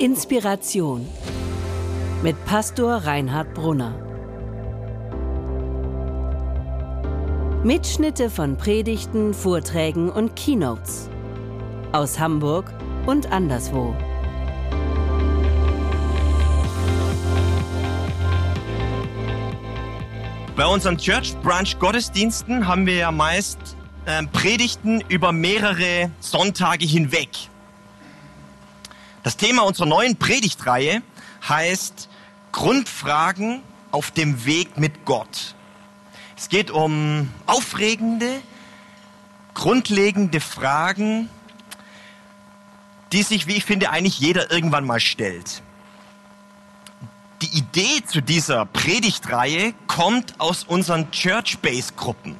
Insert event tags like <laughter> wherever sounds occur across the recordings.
Inspiration mit Pastor Reinhard Brunner. Mitschnitte von Predigten, Vorträgen und Keynotes aus Hamburg und anderswo. Bei unseren Church Brunch Gottesdiensten haben wir ja meist äh, Predigten über mehrere Sonntage hinweg. Das Thema unserer neuen Predigtreihe heißt Grundfragen auf dem Weg mit Gott. Es geht um aufregende, grundlegende Fragen, die sich, wie ich finde, eigentlich jeder irgendwann mal stellt. Die Idee zu dieser Predigtreihe kommt aus unseren Church-Base-Gruppen.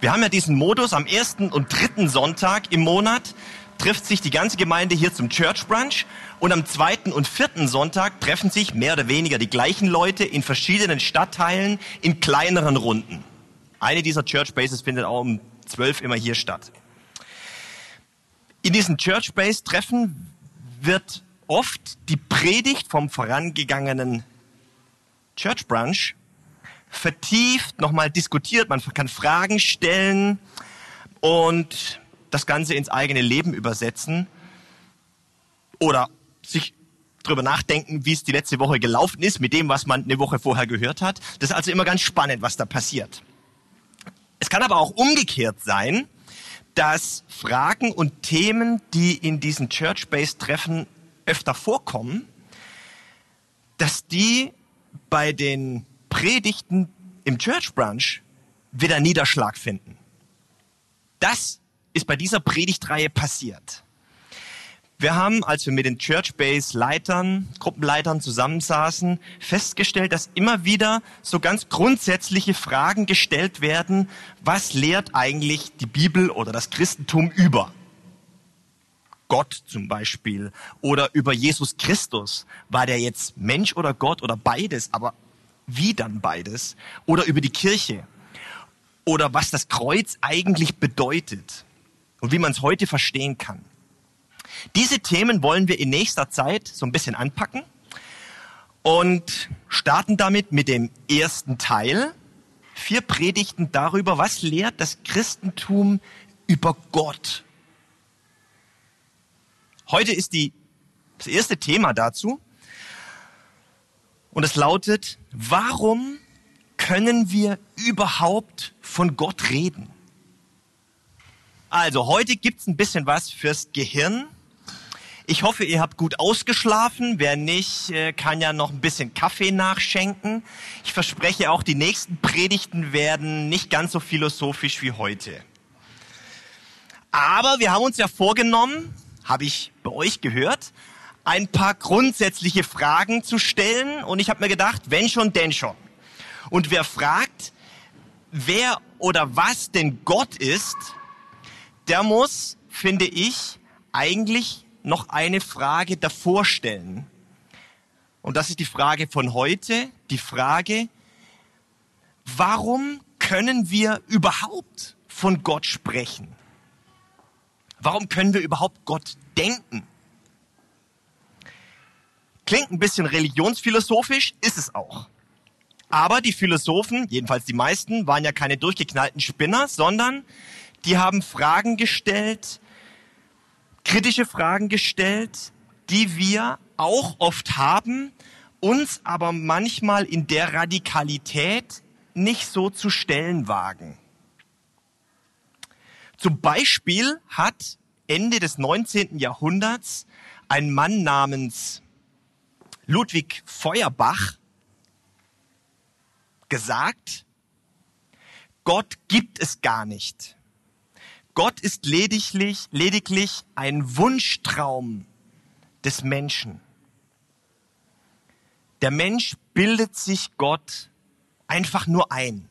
Wir haben ja diesen Modus am ersten und dritten Sonntag im Monat trifft sich die ganze Gemeinde hier zum Church Brunch und am zweiten und vierten Sonntag treffen sich mehr oder weniger die gleichen Leute in verschiedenen Stadtteilen in kleineren Runden. Eine dieser Church Bases findet auch um zwölf immer hier statt. In diesen Church Base Treffen wird oft die Predigt vom vorangegangenen Church Brunch vertieft nochmal diskutiert. Man kann Fragen stellen und das Ganze ins eigene Leben übersetzen oder sich drüber nachdenken, wie es die letzte Woche gelaufen ist mit dem, was man eine Woche vorher gehört hat. Das ist also immer ganz spannend, was da passiert. Es kann aber auch umgekehrt sein, dass Fragen und Themen, die in diesen Church-Based Treffen öfter vorkommen, dass die bei den Predigten im Church Brunch wieder Niederschlag finden. Das ist bei dieser Predigtreihe passiert. Wir haben, als wir mit den Church Base Leitern, Gruppenleitern zusammensaßen, festgestellt, dass immer wieder so ganz grundsätzliche Fragen gestellt werden, was lehrt eigentlich die Bibel oder das Christentum über? Gott zum Beispiel oder über Jesus Christus. War der jetzt Mensch oder Gott oder beides? Aber wie dann beides? Oder über die Kirche? Oder was das Kreuz eigentlich bedeutet? Und wie man es heute verstehen kann. Diese Themen wollen wir in nächster Zeit so ein bisschen anpacken und starten damit mit dem ersten Teil. Vier Predigten darüber, was lehrt das Christentum über Gott. Heute ist die, das erste Thema dazu und es lautet, warum können wir überhaupt von Gott reden? Also, heute gibt's ein bisschen was fürs Gehirn. Ich hoffe, ihr habt gut ausgeschlafen. Wer nicht, äh, kann ja noch ein bisschen Kaffee nachschenken. Ich verspreche auch, die nächsten Predigten werden nicht ganz so philosophisch wie heute. Aber wir haben uns ja vorgenommen, habe ich bei euch gehört, ein paar grundsätzliche Fragen zu stellen. Und ich habe mir gedacht, wenn schon, denn schon. Und wer fragt, wer oder was denn Gott ist, der muss, finde ich, eigentlich noch eine Frage davor stellen. Und das ist die Frage von heute, die Frage, warum können wir überhaupt von Gott sprechen? Warum können wir überhaupt Gott denken? Klingt ein bisschen religionsphilosophisch, ist es auch. Aber die Philosophen, jedenfalls die meisten, waren ja keine durchgeknallten Spinner, sondern die haben Fragen gestellt, kritische Fragen gestellt, die wir auch oft haben, uns aber manchmal in der Radikalität nicht so zu stellen wagen. Zum Beispiel hat Ende des 19. Jahrhunderts ein Mann namens Ludwig Feuerbach gesagt, Gott gibt es gar nicht. Gott ist lediglich, lediglich ein Wunschtraum des Menschen. Der Mensch bildet sich Gott einfach nur ein.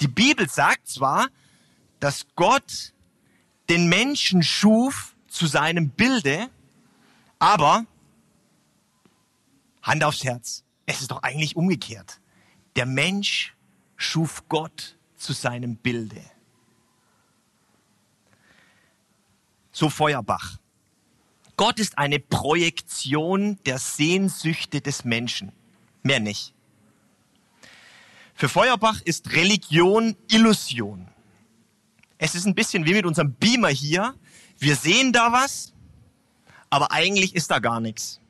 Die Bibel sagt zwar, dass Gott den Menschen schuf zu seinem Bilde, aber Hand aufs Herz, es ist doch eigentlich umgekehrt. Der Mensch schuf Gott zu seinem Bilde. So Feuerbach. Gott ist eine Projektion der Sehnsüchte des Menschen. Mehr nicht. Für Feuerbach ist Religion Illusion. Es ist ein bisschen wie mit unserem Beamer hier. Wir sehen da was, aber eigentlich ist da gar nichts.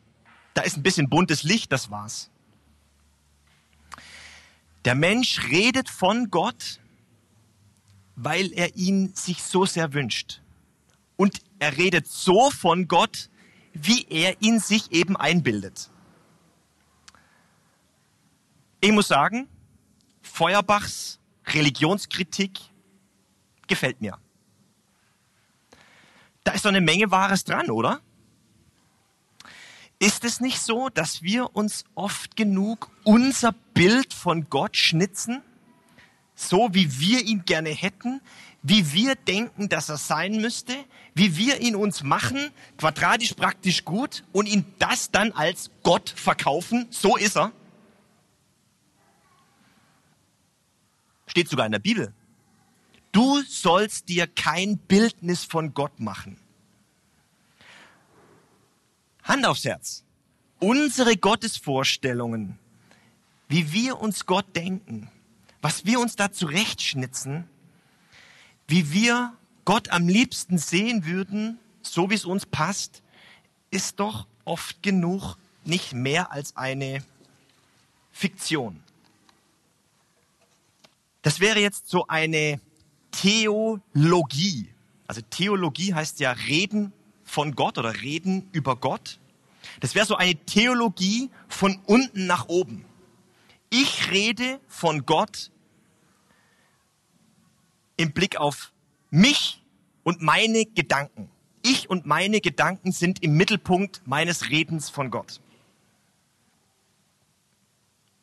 Da ist ein bisschen buntes Licht, das war's. Der Mensch redet von Gott, weil er ihn sich so sehr wünscht. Und er redet so von Gott, wie er ihn sich eben einbildet. Ich muss sagen, Feuerbachs Religionskritik gefällt mir. Da ist doch eine Menge Wahres dran, oder? Ist es nicht so, dass wir uns oft genug unser Bild von Gott schnitzen, so wie wir ihn gerne hätten, wie wir denken, dass er sein müsste, wie wir ihn uns machen, quadratisch praktisch gut und ihn das dann als Gott verkaufen, so ist er? Steht sogar in der Bibel. Du sollst dir kein Bildnis von Gott machen. Hand aufs Herz. Unsere Gottesvorstellungen, wie wir uns Gott denken, was wir uns da zurechtschnitzen, wie wir Gott am liebsten sehen würden, so wie es uns passt, ist doch oft genug nicht mehr als eine Fiktion. Das wäre jetzt so eine Theologie. Also Theologie heißt ja Reden von Gott oder Reden über Gott. Das wäre so eine Theologie von unten nach oben. Ich rede von Gott im Blick auf mich und meine Gedanken. Ich und meine Gedanken sind im Mittelpunkt meines Redens von Gott.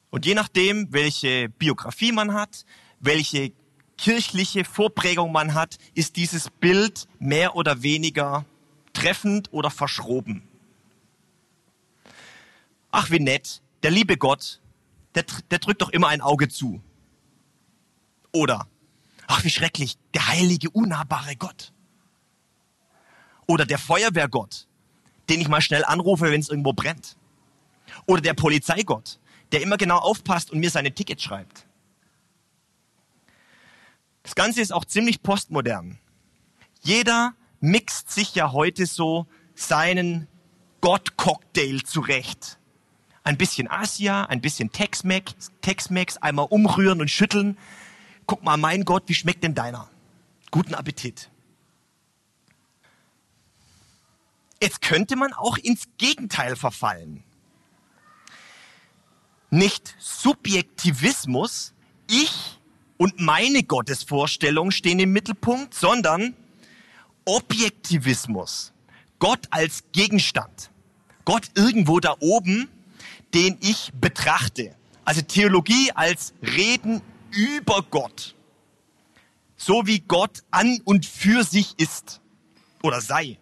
Und je nachdem, welche Biografie man hat, welche kirchliche Vorprägung man hat, ist dieses Bild mehr oder weniger treffend oder verschroben. Ach, wie nett, der liebe Gott, der, der drückt doch immer ein Auge zu. Oder, ach, wie schrecklich, der heilige, unnahbare Gott. Oder der Feuerwehrgott, den ich mal schnell anrufe, wenn es irgendwo brennt. Oder der Polizeigott, der immer genau aufpasst und mir seine Tickets schreibt. Das Ganze ist auch ziemlich postmodern. Jeder mixt sich ja heute so seinen Gott-Cocktail zurecht. Ein bisschen Asia, ein bisschen Tex-Mex, Tex-Mex, einmal umrühren und schütteln. Guck mal, mein Gott, wie schmeckt denn deiner? Guten Appetit. Jetzt könnte man auch ins Gegenteil verfallen. Nicht Subjektivismus, ich und meine Gottesvorstellung stehen im Mittelpunkt, sondern Objektivismus. Gott als Gegenstand. Gott irgendwo da oben, den ich betrachte. Also Theologie als Reden über Gott. So wie Gott an und für sich ist oder sei.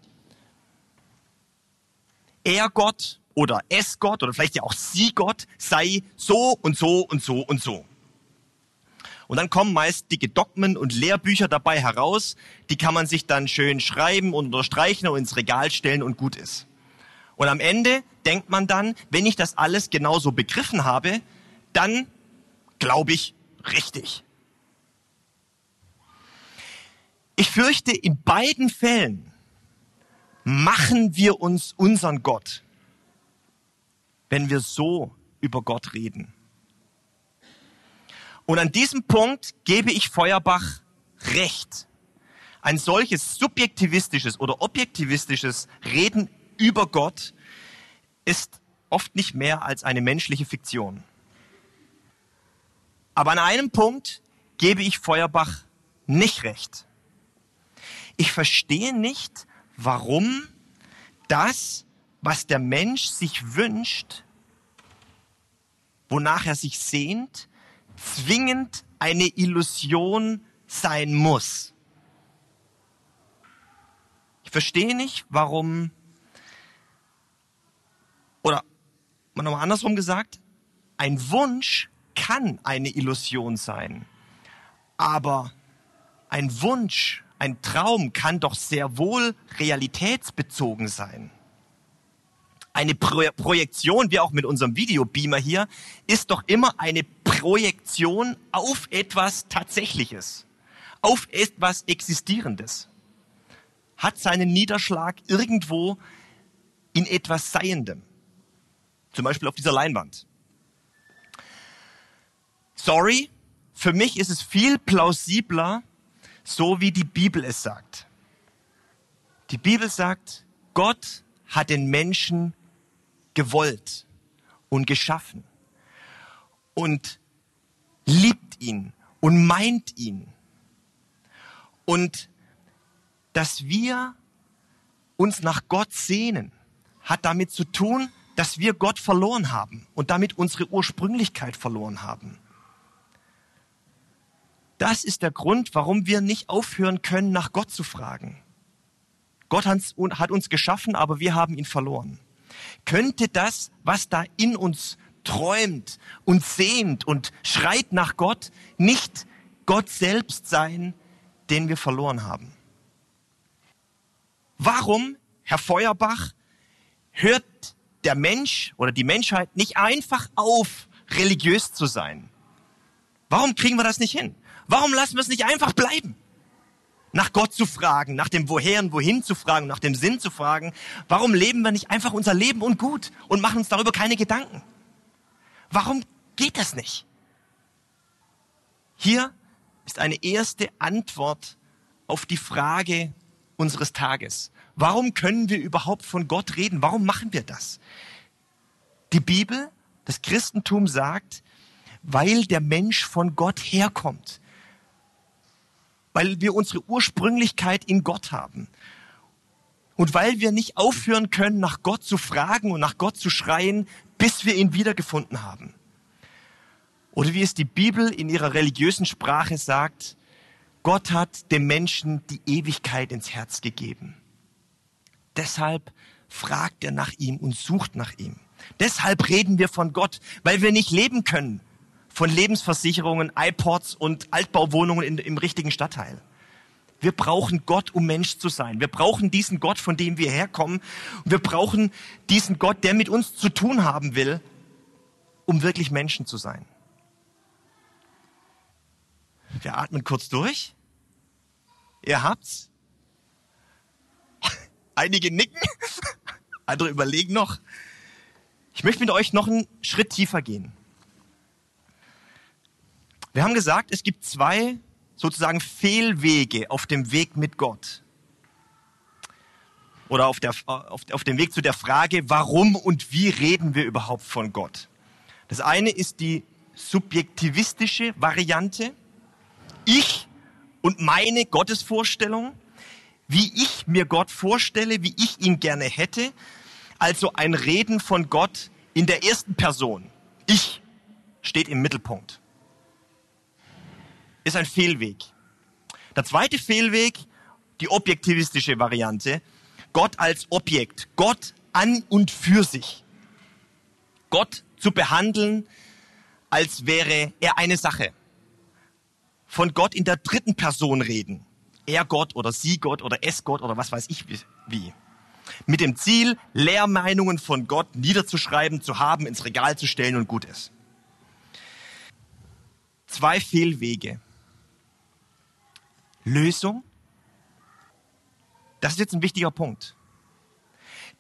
Er Gott oder es Gott oder vielleicht ja auch sie Gott sei so und so und so und so. Und dann kommen meist dicke Dogmen und Lehrbücher dabei heraus. Die kann man sich dann schön schreiben und unterstreichen und ins Regal stellen und gut ist. Und am Ende denkt man dann, wenn ich das alles genauso begriffen habe, dann glaube ich richtig. Ich fürchte, in beiden Fällen machen wir uns unseren Gott, wenn wir so über Gott reden. Und an diesem Punkt gebe ich Feuerbach recht. Ein solches subjektivistisches oder objektivistisches Reden über Gott ist oft nicht mehr als eine menschliche Fiktion. Aber an einem Punkt gebe ich Feuerbach nicht recht. Ich verstehe nicht, warum das, was der Mensch sich wünscht, wonach er sich sehnt, zwingend eine Illusion sein muss. Ich verstehe nicht, warum, oder mal nochmal andersrum gesagt, ein Wunsch kann eine Illusion sein. Aber ein Wunsch, ein Traum kann doch sehr wohl realitätsbezogen sein. Eine Pro Projektion, wie auch mit unserem Videobeamer hier, ist doch immer eine Projektion auf etwas Tatsächliches, auf etwas Existierendes. Hat seinen Niederschlag irgendwo in etwas Seiendem. Zum Beispiel auf dieser Leinwand. Sorry, für mich ist es viel plausibler, so wie die Bibel es sagt. Die Bibel sagt, Gott hat den Menschen gewollt und geschaffen und liebt ihn und meint ihn. Und dass wir uns nach Gott sehnen, hat damit zu tun, dass wir Gott verloren haben und damit unsere Ursprünglichkeit verloren haben. Das ist der Grund, warum wir nicht aufhören können, nach Gott zu fragen. Gott hat uns geschaffen, aber wir haben ihn verloren. Könnte das, was da in uns träumt und sehnt und schreit nach Gott, nicht Gott selbst sein, den wir verloren haben? Warum, Herr Feuerbach, hört der Mensch oder die Menschheit nicht einfach auf, religiös zu sein? Warum kriegen wir das nicht hin? Warum lassen wir es nicht einfach bleiben? Nach Gott zu fragen, nach dem Woher und Wohin zu fragen, nach dem Sinn zu fragen. Warum leben wir nicht einfach unser Leben und gut und machen uns darüber keine Gedanken? Warum geht das nicht? Hier ist eine erste Antwort auf die Frage unseres Tages. Warum können wir überhaupt von Gott reden? Warum machen wir das? Die Bibel, das Christentum sagt, weil der Mensch von Gott herkommt weil wir unsere Ursprünglichkeit in Gott haben. Und weil wir nicht aufhören können, nach Gott zu fragen und nach Gott zu schreien, bis wir ihn wiedergefunden haben. Oder wie es die Bibel in ihrer religiösen Sprache sagt, Gott hat dem Menschen die Ewigkeit ins Herz gegeben. Deshalb fragt er nach ihm und sucht nach ihm. Deshalb reden wir von Gott, weil wir nicht leben können von Lebensversicherungen, iPods und Altbauwohnungen in, im richtigen Stadtteil. Wir brauchen Gott, um Mensch zu sein. Wir brauchen diesen Gott, von dem wir herkommen. Wir brauchen diesen Gott, der mit uns zu tun haben will, um wirklich Menschen zu sein. Wir atmen kurz durch. Ihr habt's. Einige nicken, <laughs> andere überlegen noch. Ich möchte mit euch noch einen Schritt tiefer gehen. Wir haben gesagt, es gibt zwei sozusagen Fehlwege auf dem Weg mit Gott. Oder auf, der, auf, auf dem Weg zu der Frage, warum und wie reden wir überhaupt von Gott. Das eine ist die subjektivistische Variante. Ich und meine Gottesvorstellung, wie ich mir Gott vorstelle, wie ich ihn gerne hätte. Also ein Reden von Gott in der ersten Person. Ich steht im Mittelpunkt ist ein Fehlweg. Der zweite Fehlweg, die objektivistische Variante, Gott als Objekt, Gott an und für sich. Gott zu behandeln, als wäre er eine Sache. Von Gott in der dritten Person reden. Er Gott oder sie Gott oder es Gott oder was weiß ich wie. Mit dem Ziel, Lehrmeinungen von Gott niederzuschreiben, zu haben, ins Regal zu stellen und gut ist. Zwei Fehlwege. Lösung? Das ist jetzt ein wichtiger Punkt.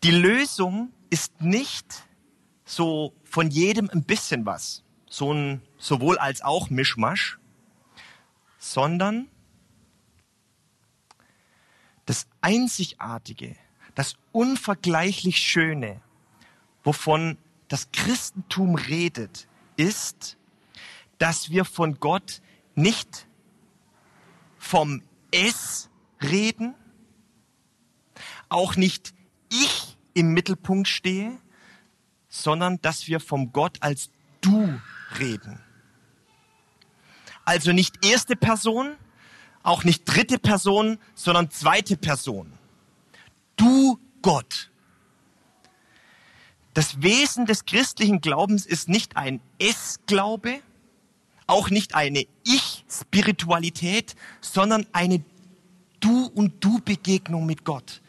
Die Lösung ist nicht so von jedem ein bisschen was, so ein sowohl als auch Mischmasch, sondern das Einzigartige, das unvergleichlich Schöne, wovon das Christentum redet, ist, dass wir von Gott nicht vom Es reden, auch nicht ich im Mittelpunkt stehe, sondern dass wir vom Gott als Du reden. Also nicht erste Person, auch nicht dritte Person, sondern zweite Person. Du Gott. Das Wesen des christlichen Glaubens ist nicht ein Es-Glaube, auch nicht eine Ich-Spiritualität, sondern eine Du- und Du-Begegnung mit Gott.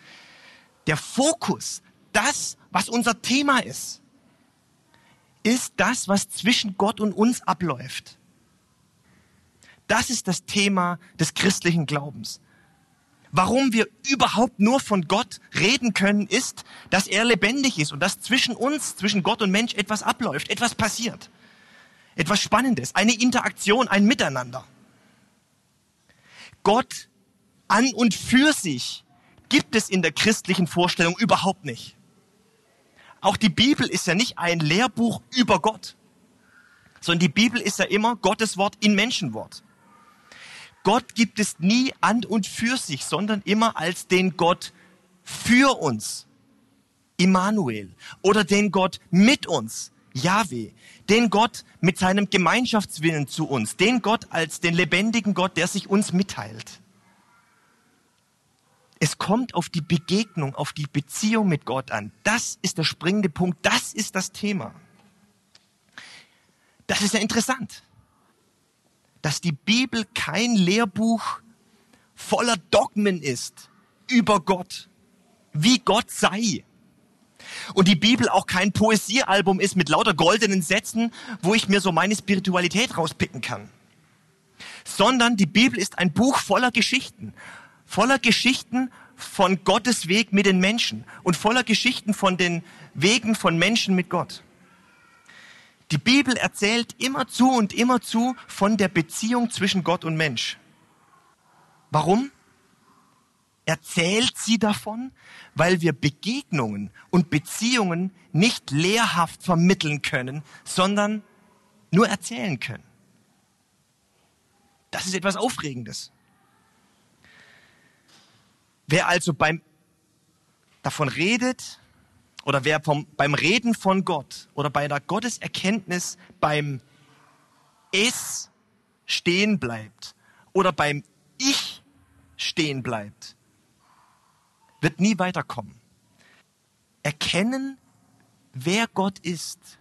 Der Fokus, das, was unser Thema ist, ist das, was zwischen Gott und uns abläuft. Das ist das Thema des christlichen Glaubens. Warum wir überhaupt nur von Gott reden können, ist, dass er lebendig ist und dass zwischen uns, zwischen Gott und Mensch etwas abläuft, etwas passiert. Etwas Spannendes, eine Interaktion, ein Miteinander. Gott an und für sich gibt es in der christlichen Vorstellung überhaupt nicht. Auch die Bibel ist ja nicht ein Lehrbuch über Gott, sondern die Bibel ist ja immer Gottes Wort in Menschenwort. Gott gibt es nie an und für sich, sondern immer als den Gott für uns, Immanuel, oder den Gott mit uns, Yahweh, den Gott mit seinem Gemeinschaftswillen zu uns, den Gott als den lebendigen Gott, der sich uns mitteilt. Es kommt auf die Begegnung, auf die Beziehung mit Gott an. Das ist der springende Punkt, das ist das Thema. Das ist ja interessant, dass die Bibel kein Lehrbuch voller Dogmen ist über Gott, wie Gott sei. Und die Bibel auch kein Poesiealbum ist mit lauter goldenen Sätzen, wo ich mir so meine Spiritualität rauspicken kann. Sondern die Bibel ist ein Buch voller Geschichten voller Geschichten von Gottes Weg mit den Menschen und voller Geschichten von den Wegen von Menschen mit Gott. Die Bibel erzählt immer zu und immer zu von der Beziehung zwischen Gott und Mensch. Warum? Erzählt sie davon, weil wir Begegnungen und Beziehungen nicht lehrhaft vermitteln können, sondern nur erzählen können. Das ist etwas Aufregendes. Wer also beim, davon redet oder wer vom, beim Reden von Gott oder bei der Gotteserkenntnis beim Es stehen bleibt oder beim Ich stehen bleibt, wird nie weiterkommen. Erkennen, wer Gott ist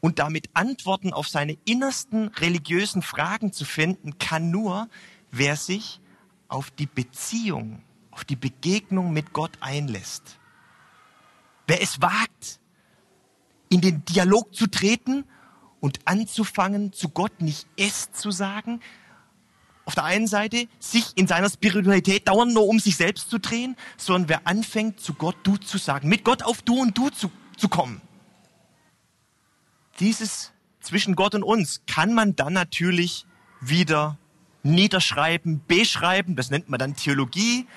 und damit Antworten auf seine innersten religiösen Fragen zu finden, kann nur, wer sich auf die Beziehung, auf die Begegnung mit Gott einlässt. Wer es wagt, in den Dialog zu treten und anzufangen, zu Gott nicht es zu sagen, auf der einen Seite sich in seiner Spiritualität dauernd nur um sich selbst zu drehen, sondern wer anfängt, zu Gott du zu sagen, mit Gott auf du und du zu, zu kommen. Dieses zwischen Gott und uns kann man dann natürlich wieder niederschreiben, beschreiben, das nennt man dann Theologie,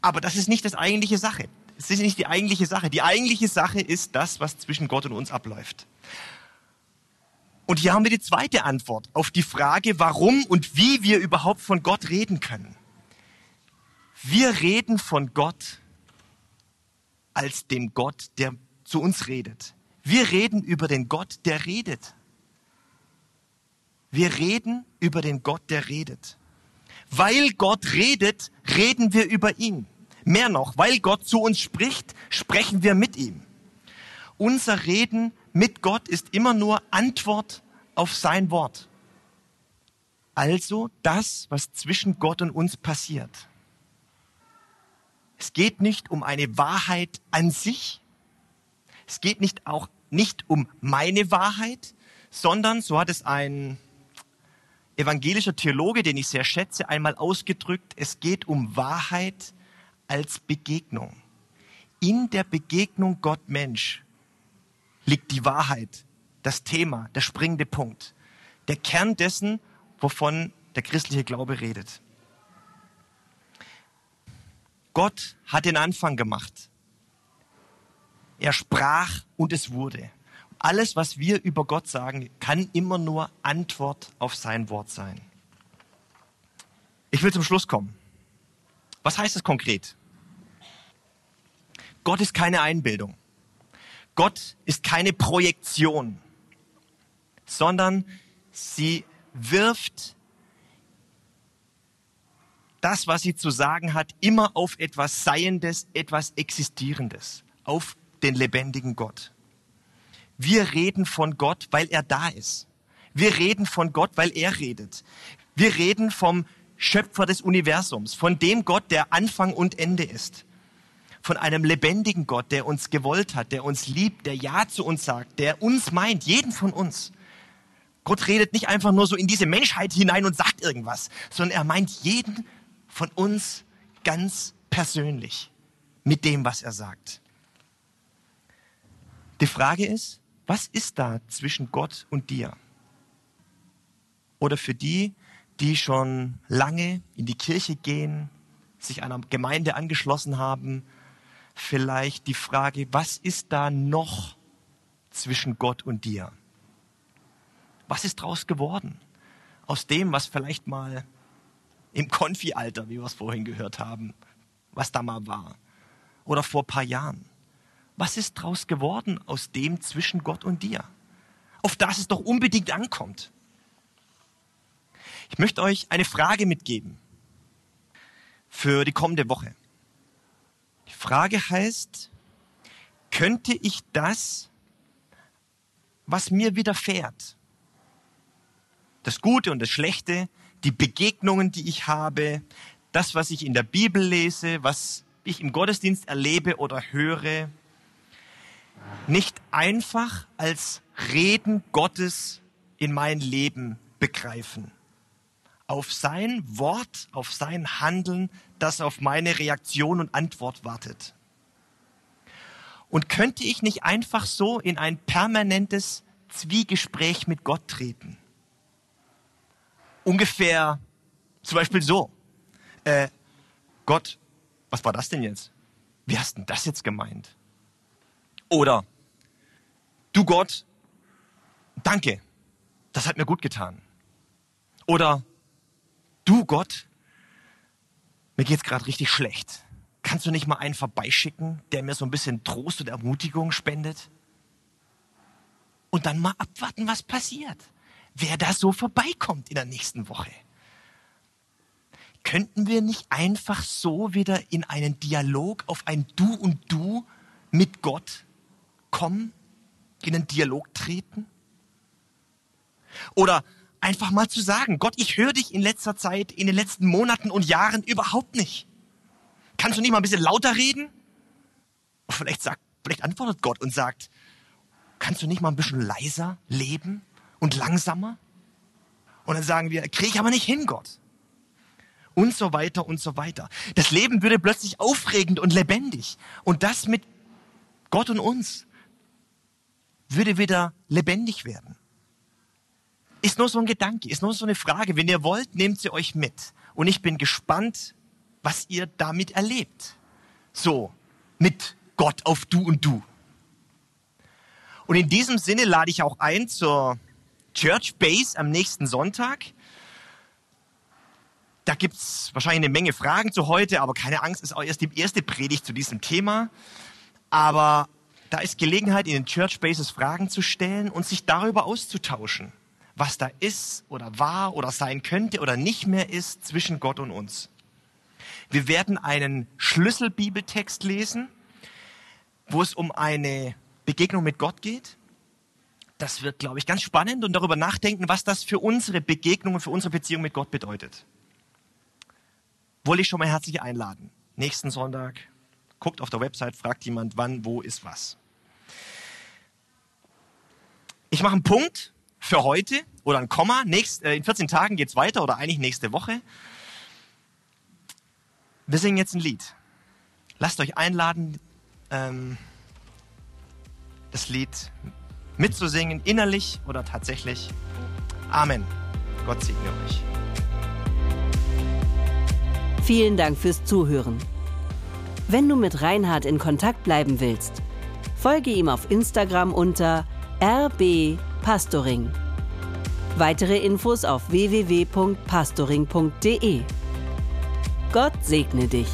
aber das ist nicht das eigentliche Sache. Es ist nicht die eigentliche Sache. Die eigentliche Sache ist das, was zwischen Gott und uns abläuft. Und hier haben wir die zweite Antwort auf die Frage, warum und wie wir überhaupt von Gott reden können. Wir reden von Gott als dem Gott, der zu uns redet. Wir reden über den Gott, der redet. Wir reden über den Gott, der redet. Weil Gott redet, reden wir über ihn. Mehr noch, weil Gott zu uns spricht, sprechen wir mit ihm. Unser Reden mit Gott ist immer nur Antwort auf sein Wort. Also das, was zwischen Gott und uns passiert. Es geht nicht um eine Wahrheit an sich. Es geht nicht auch nicht um meine Wahrheit, sondern, so hat es ein evangelischer Theologe, den ich sehr schätze, einmal ausgedrückt, es geht um Wahrheit als Begegnung. In der Begegnung Gott-Mensch liegt die Wahrheit, das Thema, der springende Punkt, der Kern dessen, wovon der christliche Glaube redet. Gott hat den Anfang gemacht. Er sprach und es wurde alles, was wir über Gott sagen, kann immer nur Antwort auf sein Wort sein. Ich will zum Schluss kommen. Was heißt es konkret? Gott ist keine Einbildung. Gott ist keine Projektion, sondern sie wirft das, was sie zu sagen hat, immer auf etwas Seiendes, etwas Existierendes, auf den lebendigen Gott. Wir reden von Gott, weil er da ist. Wir reden von Gott, weil er redet. Wir reden vom Schöpfer des Universums, von dem Gott, der Anfang und Ende ist. von einem lebendigen Gott, der uns gewollt hat, der uns liebt, der Ja zu uns sagt, der uns meint, jeden von uns. Gott redet nicht einfach nur so in diese Menschheit hinein und sagt irgendwas, sondern er meint jeden von uns ganz persönlich mit dem, was er sagt. Die Frage ist, was ist da zwischen Gott und dir? Oder für die, die schon lange in die Kirche gehen, sich einer Gemeinde angeschlossen haben, vielleicht die Frage, was ist da noch zwischen Gott und dir? Was ist daraus geworden? Aus dem, was vielleicht mal im Konfi-Alter, wie wir es vorhin gehört haben, was da mal war. Oder vor ein paar Jahren. Was ist daraus geworden aus dem zwischen Gott und dir? Auf das es doch unbedingt ankommt. Ich möchte euch eine Frage mitgeben für die kommende Woche. Die Frage heißt, könnte ich das, was mir widerfährt, das Gute und das Schlechte, die Begegnungen, die ich habe, das, was ich in der Bibel lese, was ich im Gottesdienst erlebe oder höre, nicht einfach als Reden Gottes in mein Leben begreifen. Auf sein Wort, auf sein Handeln, das auf meine Reaktion und Antwort wartet. Und könnte ich nicht einfach so in ein permanentes Zwiegespräch mit Gott treten? ungefähr zum Beispiel so. Äh, Gott, was war das denn jetzt? Wie hast denn das jetzt gemeint? Oder, du Gott, danke, das hat mir gut getan. Oder, du Gott, mir geht's gerade richtig schlecht. Kannst du nicht mal einen vorbeischicken, der mir so ein bisschen Trost und Ermutigung spendet? Und dann mal abwarten, was passiert wer da so vorbeikommt in der nächsten Woche. Könnten wir nicht einfach so wieder in einen Dialog auf ein Du und Du mit Gott kommen, in einen Dialog treten? Oder einfach mal zu sagen, Gott, ich höre dich in letzter Zeit, in den letzten Monaten und Jahren überhaupt nicht. Kannst du nicht mal ein bisschen lauter reden? vielleicht sagt, vielleicht antwortet Gott und sagt, kannst du nicht mal ein bisschen leiser leben? und langsamer. Und dann sagen wir, kriege ich aber nicht hin, Gott. Und so weiter und so weiter. Das Leben würde plötzlich aufregend und lebendig. Und das mit Gott und uns würde wieder lebendig werden. Ist nur so ein Gedanke, ist nur so eine Frage. Wenn ihr wollt, nehmt sie euch mit. Und ich bin gespannt, was ihr damit erlebt. So, mit Gott auf Du und Du. Und in diesem Sinne lade ich auch ein zur Church Base am nächsten Sonntag. Da gibt es wahrscheinlich eine Menge Fragen zu heute, aber keine Angst, ist auch erst die erste Predigt zu diesem Thema. Aber da ist Gelegenheit, in den Church Bases Fragen zu stellen und sich darüber auszutauschen, was da ist oder war oder sein könnte oder nicht mehr ist zwischen Gott und uns. Wir werden einen Schlüsselbibeltext lesen, wo es um eine Begegnung mit Gott geht das wird, glaube ich, ganz spannend und darüber nachdenken, was das für unsere Begegnung und für unsere Beziehung mit Gott bedeutet. Wollte ich schon mal herzlich einladen. Nächsten Sonntag, guckt auf der Website, fragt jemand, wann, wo ist was. Ich mache einen Punkt für heute oder ein Komma. Nächst, äh, in 14 Tagen geht es weiter oder eigentlich nächste Woche. Wir singen jetzt ein Lied. Lasst euch einladen, ähm, das Lied mitzusingen, innerlich oder tatsächlich. Amen. Gott segne euch. Vielen Dank fürs Zuhören. Wenn du mit Reinhard in Kontakt bleiben willst, folge ihm auf Instagram unter rbpastoring. Weitere Infos auf www.pastoring.de. Gott segne dich.